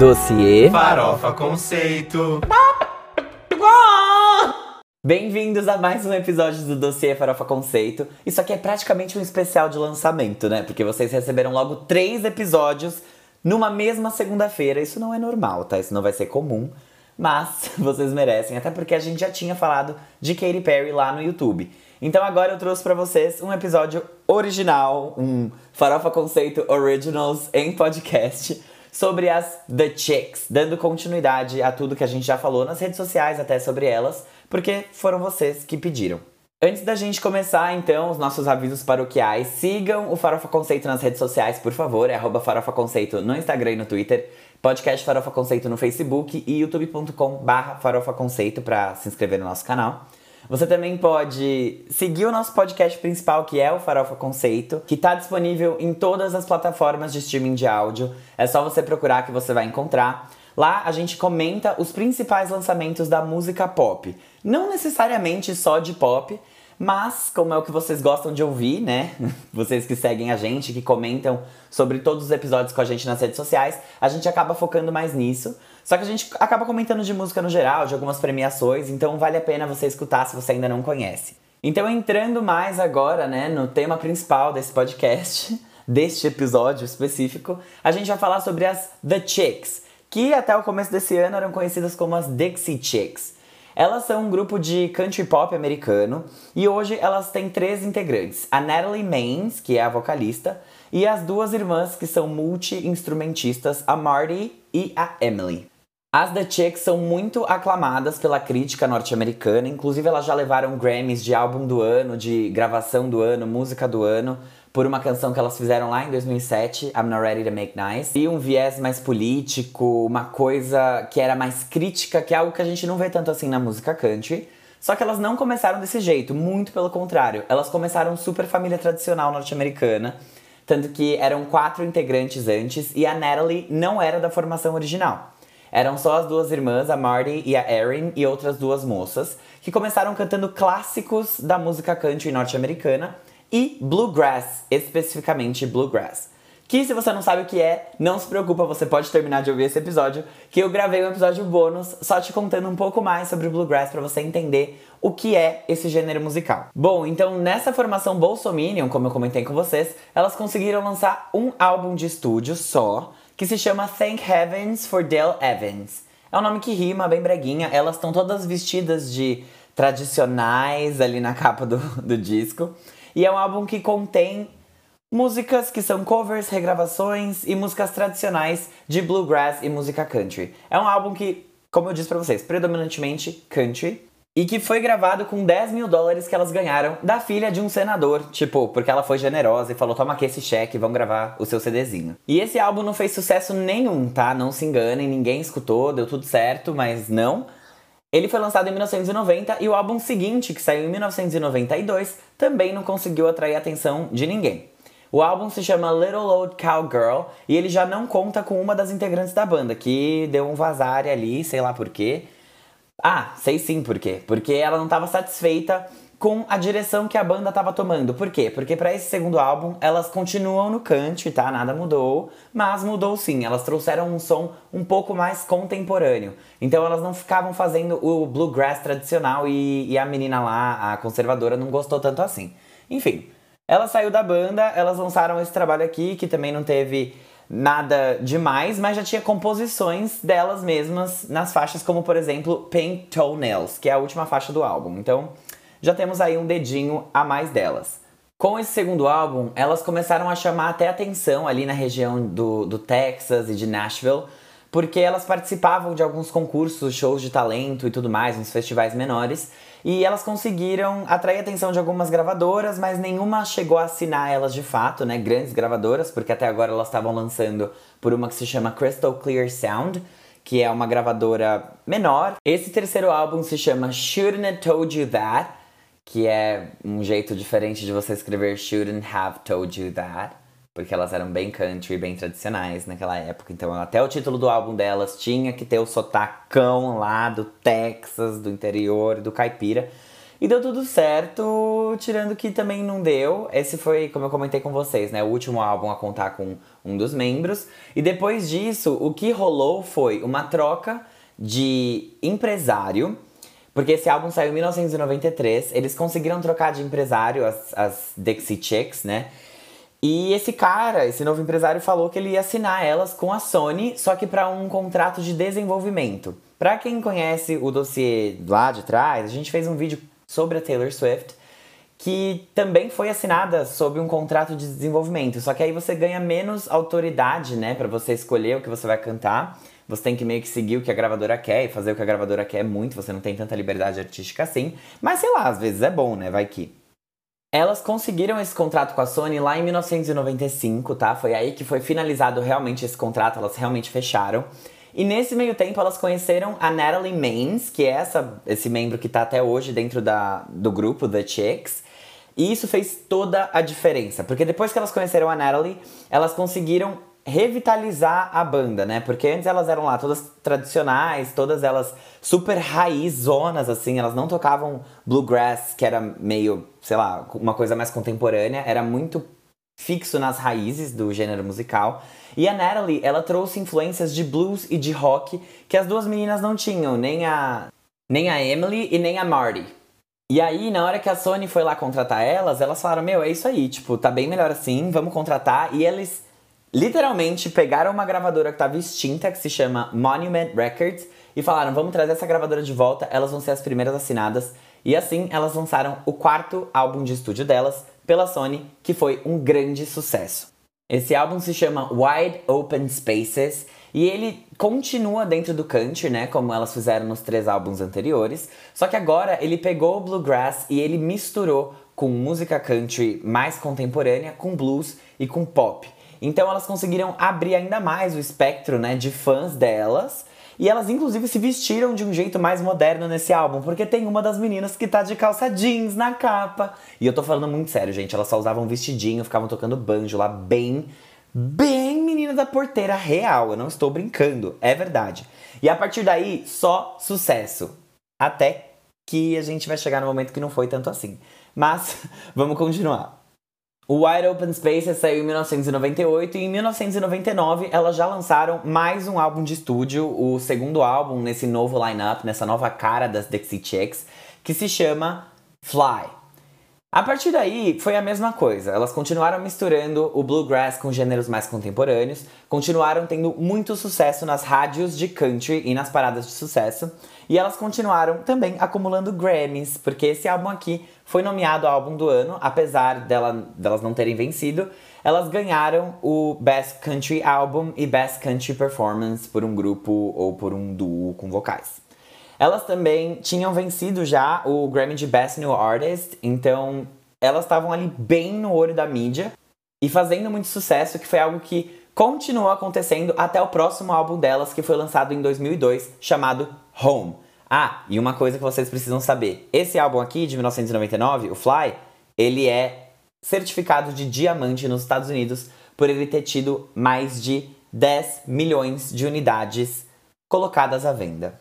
Dossiê Farofa Conceito. Bem-vindos a mais um episódio do Dossiê Farofa Conceito. Isso aqui é praticamente um especial de lançamento, né? Porque vocês receberam logo três episódios numa mesma segunda-feira. Isso não é normal, tá? Isso não vai ser comum. Mas vocês merecem, até porque a gente já tinha falado de Katy Perry lá no YouTube. Então agora eu trouxe para vocês um episódio original, um Farofa Conceito Originals em podcast sobre as The Chicks, dando continuidade a tudo que a gente já falou nas redes sociais até sobre elas, porque foram vocês que pediram. Antes da gente começar, então, os nossos avisos paroquiais, sigam o Farofa Conceito nas redes sociais, por favor, é Farofa Conceito no Instagram e no Twitter, podcast Farofa Conceito no Facebook e youtube.com barra Farofa Conceito para se inscrever no nosso canal. Você também pode seguir o nosso podcast principal, que é o Farofa Conceito, que está disponível em todas as plataformas de streaming de áudio. É só você procurar que você vai encontrar. Lá a gente comenta os principais lançamentos da música pop. Não necessariamente só de pop, mas como é o que vocês gostam de ouvir, né? Vocês que seguem a gente, que comentam sobre todos os episódios com a gente nas redes sociais, a gente acaba focando mais nisso. Só que a gente acaba comentando de música no geral, de algumas premiações, então vale a pena você escutar se você ainda não conhece. Então entrando mais agora, né, no tema principal desse podcast, deste episódio específico, a gente vai falar sobre as The Chicks, que até o começo desse ano eram conhecidas como as Dixie Chicks. Elas são um grupo de country pop americano e hoje elas têm três integrantes: a Natalie Maines, que é a vocalista, e as duas irmãs que são multi-instrumentistas, a Marty e a Emily. As The Chicks são muito aclamadas pela crítica norte-americana, inclusive elas já levaram Grammys de álbum do ano, de gravação do ano, música do ano, por uma canção que elas fizeram lá em 2007, I'm Not Ready to Make Nice. E um viés mais político, uma coisa que era mais crítica, que é algo que a gente não vê tanto assim na música country. Só que elas não começaram desse jeito, muito pelo contrário. Elas começaram super família tradicional norte-americana, tanto que eram quatro integrantes antes e a Natalie não era da formação original. Eram só as duas irmãs, a Marty e a Erin, e outras duas moças, que começaram cantando clássicos da música country norte-americana e bluegrass, especificamente bluegrass. Que se você não sabe o que é, não se preocupa, você pode terminar de ouvir esse episódio, que eu gravei um episódio bônus só te contando um pouco mais sobre o bluegrass para você entender o que é esse gênero musical. Bom, então nessa formação Bolsominion, como eu comentei com vocês, elas conseguiram lançar um álbum de estúdio só, que se chama Thank Heavens for Dale Evans. É um nome que rima, bem breguinha. Elas estão todas vestidas de tradicionais ali na capa do, do disco. E é um álbum que contém músicas que são covers, regravações e músicas tradicionais de bluegrass e música country. É um álbum que, como eu disse pra vocês, predominantemente country. E que foi gravado com 10 mil dólares que elas ganharam da filha de um senador. Tipo, porque ela foi generosa e falou: toma aqui esse cheque, vão gravar o seu CDzinho. E esse álbum não fez sucesso nenhum, tá? Não se enganem, ninguém escutou, deu tudo certo, mas não. Ele foi lançado em 1990 e o álbum seguinte, que saiu em 1992, também não conseguiu atrair a atenção de ninguém. O álbum se chama Little Old Cowgirl e ele já não conta com uma das integrantes da banda, que deu um vazar ali, sei lá porquê. Ah, sei sim por quê. Porque ela não estava satisfeita com a direção que a banda estava tomando. Por quê? Porque para esse segundo álbum elas continuam no country, tá? Nada mudou, mas mudou sim. Elas trouxeram um som um pouco mais contemporâneo. Então elas não ficavam fazendo o bluegrass tradicional e, e a menina lá, a conservadora, não gostou tanto assim. Enfim, ela saiu da banda, elas lançaram esse trabalho aqui que também não teve nada demais, mas já tinha composições delas mesmas nas faixas, como por exemplo Pink Toenails, que é a última faixa do álbum. Então já temos aí um dedinho a mais delas. Com esse segundo álbum, elas começaram a chamar até atenção ali na região do, do Texas e de Nashville, porque elas participavam de alguns concursos, shows de talento e tudo mais, uns festivais menores, e elas conseguiram atrair a atenção de algumas gravadoras, mas nenhuma chegou a assinar elas de fato, né? Grandes gravadoras, porque até agora elas estavam lançando por uma que se chama Crystal Clear Sound, que é uma gravadora menor. Esse terceiro álbum se chama Shouldn't Have Told You That, que é um jeito diferente de você escrever Shouldn't Have Told You That porque elas eram bem country, bem tradicionais naquela época. Então, até o título do álbum delas tinha que ter o sotacão lá do Texas, do interior, do caipira. E deu tudo certo, tirando que também não deu. Esse foi, como eu comentei com vocês, né? O último álbum a contar com um dos membros. E depois disso, o que rolou foi uma troca de empresário. Porque esse álbum saiu em 1993. Eles conseguiram trocar de empresário, as, as Dixie Chicks, né? E esse cara, esse novo empresário, falou que ele ia assinar elas com a Sony, só que para um contrato de desenvolvimento. Para quem conhece o dossiê lá de trás, a gente fez um vídeo sobre a Taylor Swift que também foi assinada sob um contrato de desenvolvimento. Só que aí você ganha menos autoridade, né, para você escolher o que você vai cantar. Você tem que meio que seguir o que a gravadora quer e fazer o que a gravadora quer muito. Você não tem tanta liberdade artística assim. Mas sei lá, às vezes é bom, né? Vai que. Elas conseguiram esse contrato com a Sony lá em 1995, tá? Foi aí que foi finalizado realmente esse contrato, elas realmente fecharam. E nesse meio tempo elas conheceram a Natalie Maines, que é essa, esse membro que tá até hoje dentro da, do grupo The Chicks. E isso fez toda a diferença, porque depois que elas conheceram a Natalie, elas conseguiram revitalizar a banda, né? Porque antes elas eram lá todas tradicionais, todas elas super raizonas, assim, elas não tocavam bluegrass, que era meio, sei lá, uma coisa mais contemporânea, era muito fixo nas raízes do gênero musical. E a Natalie, ela trouxe influências de blues e de rock que as duas meninas não tinham, nem a nem a Emily e nem a Marty. E aí, na hora que a Sony foi lá contratar elas, elas falaram: "Meu, é isso aí, tipo, tá bem melhor assim, vamos contratar". E eles literalmente pegaram uma gravadora que estava extinta, que se chama Monument Records, e falaram: vamos trazer essa gravadora de volta, elas vão ser as primeiras assinadas. E assim elas lançaram o quarto álbum de estúdio delas pela Sony, que foi um grande sucesso. Esse álbum se chama Wide Open Spaces e ele continua dentro do country, né, como elas fizeram nos três álbuns anteriores, só que agora ele pegou o bluegrass e ele misturou com música country mais contemporânea com blues e com pop. Então elas conseguiram abrir ainda mais o espectro né, de fãs delas. E elas, inclusive, se vestiram de um jeito mais moderno nesse álbum, porque tem uma das meninas que tá de calça jeans na capa. E eu tô falando muito sério, gente. Elas só usavam vestidinho, ficavam tocando banjo lá, bem, bem menina da porteira real. Eu não estou brincando, é verdade. E a partir daí, só sucesso. Até que a gente vai chegar no momento que não foi tanto assim. Mas vamos continuar. O Wide Open Spaces saiu em 1998 e em 1999 elas já lançaram mais um álbum de estúdio, o segundo álbum nesse novo lineup, nessa nova cara das Dixie Chicks, que se chama Fly. A partir daí foi a mesma coisa. Elas continuaram misturando o bluegrass com gêneros mais contemporâneos, continuaram tendo muito sucesso nas rádios de country e nas paradas de sucesso, e elas continuaram também acumulando Grammys, porque esse álbum aqui foi nomeado álbum do ano, apesar dela, delas não terem vencido. Elas ganharam o Best Country Album e Best Country Performance por um grupo ou por um duo com vocais. Elas também tinham vencido já o Grammy de Best New Artist, então elas estavam ali bem no olho da mídia e fazendo muito sucesso, que foi algo que continuou acontecendo até o próximo álbum delas, que foi lançado em 2002, chamado Home. Ah, e uma coisa que vocês precisam saber: esse álbum aqui de 1999, o Fly, ele é certificado de diamante nos Estados Unidos por ele ter tido mais de 10 milhões de unidades colocadas à venda.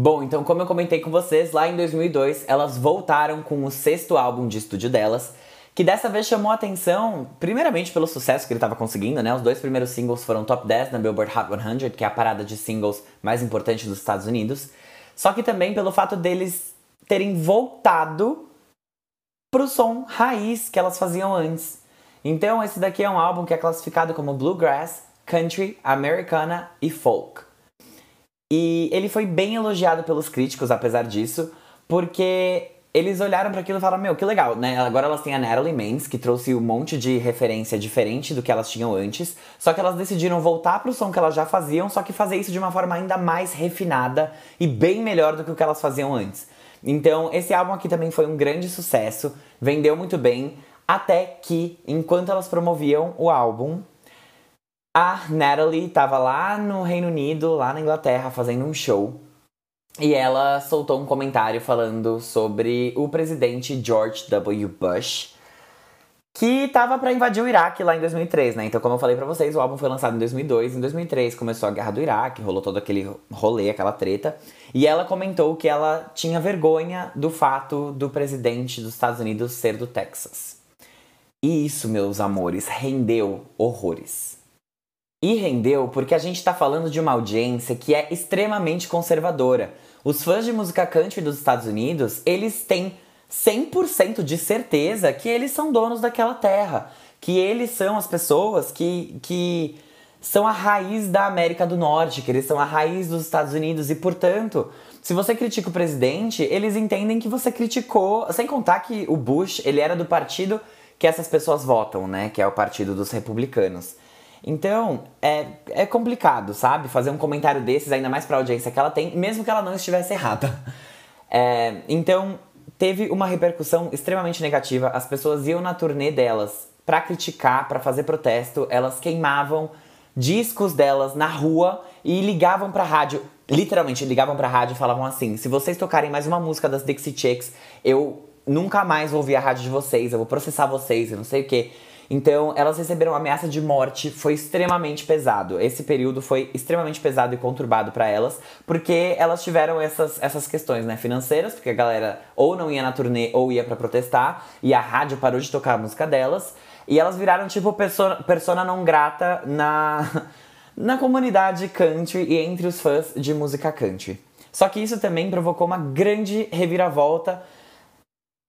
Bom, então como eu comentei com vocês, lá em 2002 elas voltaram com o sexto álbum de estúdio delas, que dessa vez chamou a atenção, primeiramente pelo sucesso que ele estava conseguindo, né? Os dois primeiros singles foram top 10 na Billboard Hot 100, que é a parada de singles mais importante dos Estados Unidos. Só que também pelo fato deles terem voltado pro som raiz que elas faziam antes. Então esse daqui é um álbum que é classificado como bluegrass, country, americana e folk. E ele foi bem elogiado pelos críticos, apesar disso, porque eles olharam para aquilo e falaram: Meu, que legal, né? Agora elas têm a Natalie Maines, que trouxe um monte de referência diferente do que elas tinham antes. Só que elas decidiram voltar pro som que elas já faziam, só que fazer isso de uma forma ainda mais refinada e bem melhor do que o que elas faziam antes. Então, esse álbum aqui também foi um grande sucesso, vendeu muito bem, até que, enquanto elas promoviam o álbum, a Natalie estava lá no Reino Unido, lá na Inglaterra, fazendo um show. E ela soltou um comentário falando sobre o presidente George W. Bush, que estava para invadir o Iraque lá em 2003, né? Então, como eu falei para vocês, o álbum foi lançado em 2002. Em 2003 começou a guerra do Iraque, rolou todo aquele rolê, aquela treta. E ela comentou que ela tinha vergonha do fato do presidente dos Estados Unidos ser do Texas. E isso, meus amores, rendeu horrores. E rendeu porque a gente está falando de uma audiência que é extremamente conservadora. Os fãs de música country dos Estados Unidos, eles têm 100% de certeza que eles são donos daquela terra. Que eles são as pessoas que, que são a raiz da América do Norte, que eles são a raiz dos Estados Unidos. E, portanto, se você critica o presidente, eles entendem que você criticou. Sem contar que o Bush, ele era do partido que essas pessoas votam, né? Que é o partido dos republicanos. Então, é, é complicado, sabe? Fazer um comentário desses, ainda mais pra audiência que ela tem, mesmo que ela não estivesse errada. É, então, teve uma repercussão extremamente negativa. As pessoas iam na turnê delas para criticar, para fazer protesto, elas queimavam discos delas na rua e ligavam pra rádio. Literalmente, ligavam pra rádio e falavam assim: se vocês tocarem mais uma música das Dixie Chicks, eu nunca mais vou ouvir a rádio de vocês, eu vou processar vocês, eu não sei o que. Então, elas receberam ameaça de morte, foi extremamente pesado. Esse período foi extremamente pesado e conturbado para elas, porque elas tiveram essas, essas questões, né, financeiras, porque a galera ou não ia na turnê ou ia para protestar, e a rádio parou de tocar a música delas, e elas viraram tipo persona, persona não grata na na comunidade country e entre os fãs de música country. Só que isso também provocou uma grande reviravolta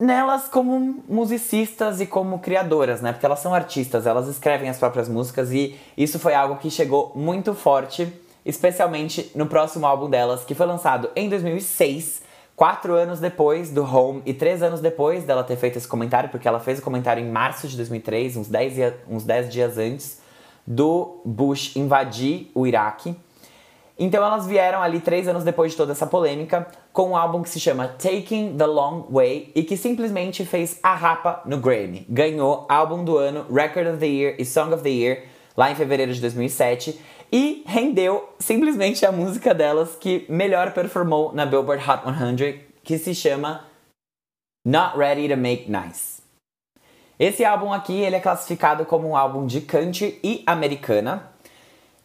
nelas como musicistas e como criadoras, né? Porque elas são artistas, elas escrevem as próprias músicas e isso foi algo que chegou muito forte, especialmente no próximo álbum delas, que foi lançado em 2006, quatro anos depois do Home e três anos depois dela ter feito esse comentário, porque ela fez o comentário em março de 2003, uns 10, uns 10 dias antes do Bush invadir o Iraque. Então elas vieram ali três anos depois de toda essa polêmica com um álbum que se chama Taking the Long Way e que simplesmente fez a rapa no Grammy. Ganhou álbum do ano, Record of the Year e Song of the Year lá em fevereiro de 2007 e rendeu simplesmente a música delas que melhor performou na Billboard Hot 100, que se chama Not Ready to Make Nice. Esse álbum aqui ele é classificado como um álbum de country e americana,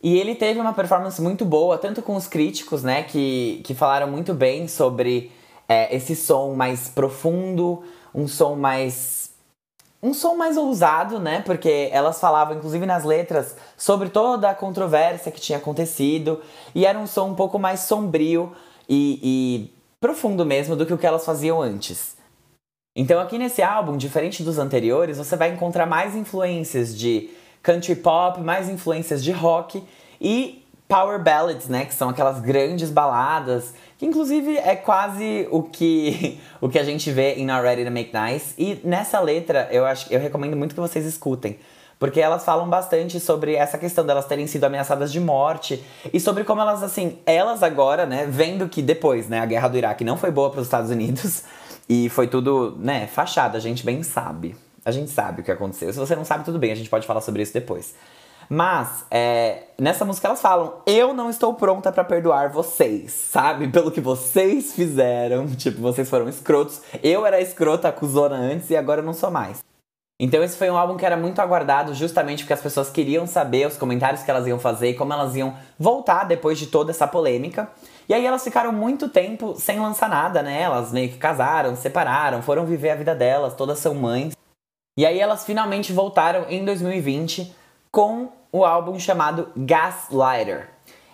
e ele teve uma performance muito boa, tanto com os críticos, né, que, que falaram muito bem sobre é, esse som mais profundo, um som mais. Um som mais ousado, né? Porque elas falavam, inclusive nas letras, sobre toda a controvérsia que tinha acontecido. E era um som um pouco mais sombrio e, e profundo mesmo do que o que elas faziam antes. Então, aqui nesse álbum, diferente dos anteriores, você vai encontrar mais influências de country pop, mais influências de rock e power ballads, né, que são aquelas grandes baladas, que inclusive é quase o que o que a gente vê em Not Ready to Make Nice. E nessa letra, eu acho eu recomendo muito que vocês escutem. Porque elas falam bastante sobre essa questão delas terem sido ameaçadas de morte e sobre como elas, assim, elas agora, né, vendo que depois, né, a guerra do Iraque não foi boa para os Estados Unidos e foi tudo, né, fachada, a gente bem sabe. A gente sabe o que aconteceu. Se você não sabe, tudo bem, a gente pode falar sobre isso depois. Mas, é, nessa música elas falam: Eu não estou pronta para perdoar vocês, sabe? Pelo que vocês fizeram. Tipo, vocês foram escrotos. Eu era escrota, acusona antes e agora eu não sou mais. Então, esse foi um álbum que era muito aguardado, justamente porque as pessoas queriam saber os comentários que elas iam fazer e como elas iam voltar depois de toda essa polêmica. E aí elas ficaram muito tempo sem lançar nada, né? Elas meio que casaram, separaram, foram viver a vida delas, todas são mães. E aí elas finalmente voltaram em 2020 com o álbum chamado Gaslighter.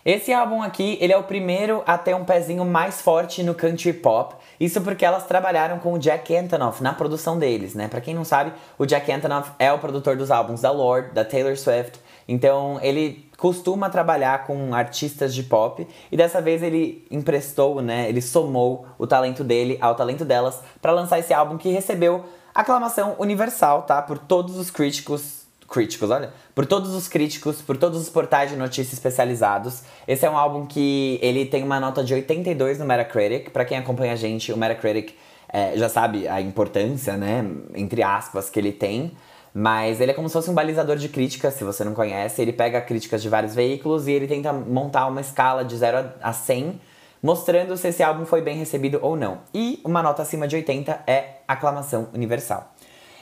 Esse álbum aqui, ele é o primeiro a ter um pezinho mais forte no country pop. Isso porque elas trabalharam com o Jack Antonoff na produção deles, né? Para quem não sabe, o Jack Antonoff é o produtor dos álbuns da Lorde, da Taylor Swift. Então, ele costuma trabalhar com artistas de pop e dessa vez ele emprestou, né? Ele somou o talento dele ao talento delas para lançar esse álbum que recebeu aclamação universal, tá? Por todos os críticos. Críticos, olha. Por todos os críticos, por todos os portais de notícias especializados. Esse é um álbum que ele tem uma nota de 82 no Metacritic. Para quem acompanha a gente, o Metacritic é, já sabe a importância, né? Entre aspas, que ele tem. Mas ele é como se fosse um balizador de críticas, se você não conhece. Ele pega críticas de vários veículos e ele tenta montar uma escala de 0 a 100 mostrando se esse álbum foi bem recebido ou não. E uma nota acima de 80 é aclamação universal.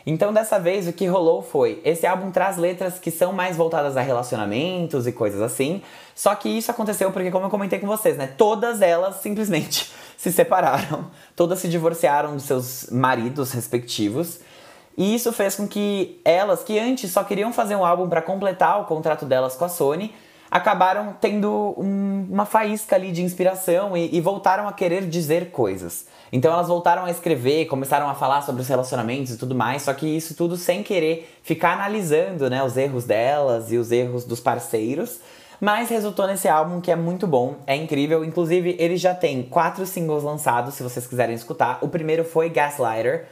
Então, dessa vez, o que rolou foi: esse álbum traz letras que são mais voltadas a relacionamentos e coisas assim. Só que isso aconteceu porque, como eu comentei com vocês, né? Todas elas simplesmente se separaram, todas se divorciaram dos seus maridos respectivos. E isso fez com que elas, que antes só queriam fazer um álbum para completar o contrato delas com a Sony, acabaram tendo um, uma faísca ali de inspiração e, e, voltaram a querer dizer coisas. Então elas voltaram a escrever, começaram a falar sobre os relacionamentos e tudo mais, só que isso tudo sem querer ficar analisando né, os erros delas e os erros dos parceiros. Mas resultou nesse álbum que é muito bom, é incrível. Inclusive, ele já tem quatro singles lançados, se vocês quiserem escutar. O primeiro foi Gaslighter,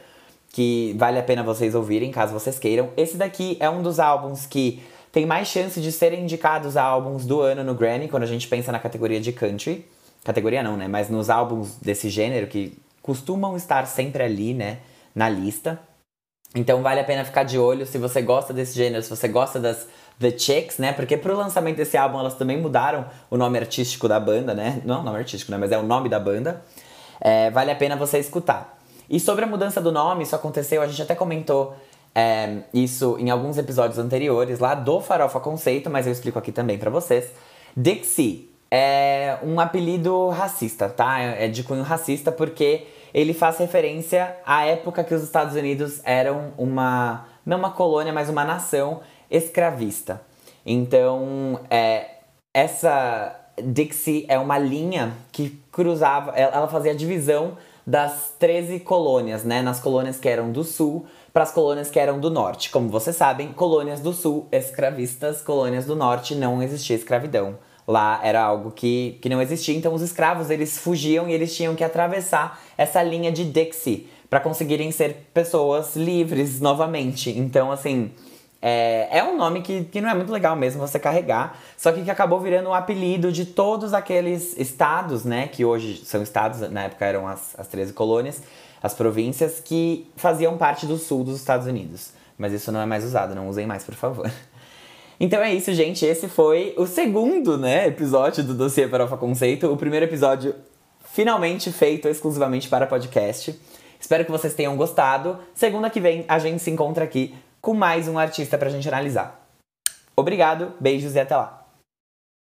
que vale a pena vocês ouvirem, caso vocês queiram. Esse daqui é um dos álbuns que tem mais chance de serem indicados a álbuns do ano no Grammy, quando a gente pensa na categoria de country. Categoria não, né? Mas nos álbuns desse gênero que costumam estar sempre ali, né? Na lista. Então vale a pena ficar de olho se você gosta desse gênero, se você gosta das The Chicks, né? Porque pro lançamento desse álbum elas também mudaram o nome artístico da banda, né? Não o nome artístico, né? Mas é o nome da banda. É, vale a pena você escutar. E sobre a mudança do nome, isso aconteceu, a gente até comentou é, isso em alguns episódios anteriores lá do Farofa Conceito, mas eu explico aqui também para vocês. Dixie é um apelido racista, tá? É de cunho racista porque ele faz referência à época que os Estados Unidos eram uma, não uma colônia, mas uma nação escravista. Então, é, essa Dixie é uma linha que cruzava, ela fazia a divisão das 13 colônias, né? Nas colônias que eram do sul para as colônias que eram do norte. Como vocês sabem, colônias do sul escravistas, colônias do norte não existia escravidão. Lá era algo que, que não existia, então os escravos eles fugiam e eles tinham que atravessar essa linha de Dixie para conseguirem ser pessoas livres novamente. Então, assim, é, é um nome que, que não é muito legal mesmo você carregar, só que que acabou virando um apelido de todos aqueles estados, né, que hoje são estados, na época eram as, as 13 colônias, as províncias que faziam parte do sul dos Estados Unidos. Mas isso não é mais usado, não usem mais, por favor. Então é isso, gente. Esse foi o segundo né, episódio do Dossiê Farofa Conceito. O primeiro episódio finalmente feito exclusivamente para podcast. Espero que vocês tenham gostado. Segunda que vem a gente se encontra aqui com mais um artista pra gente analisar. Obrigado, beijos e até lá.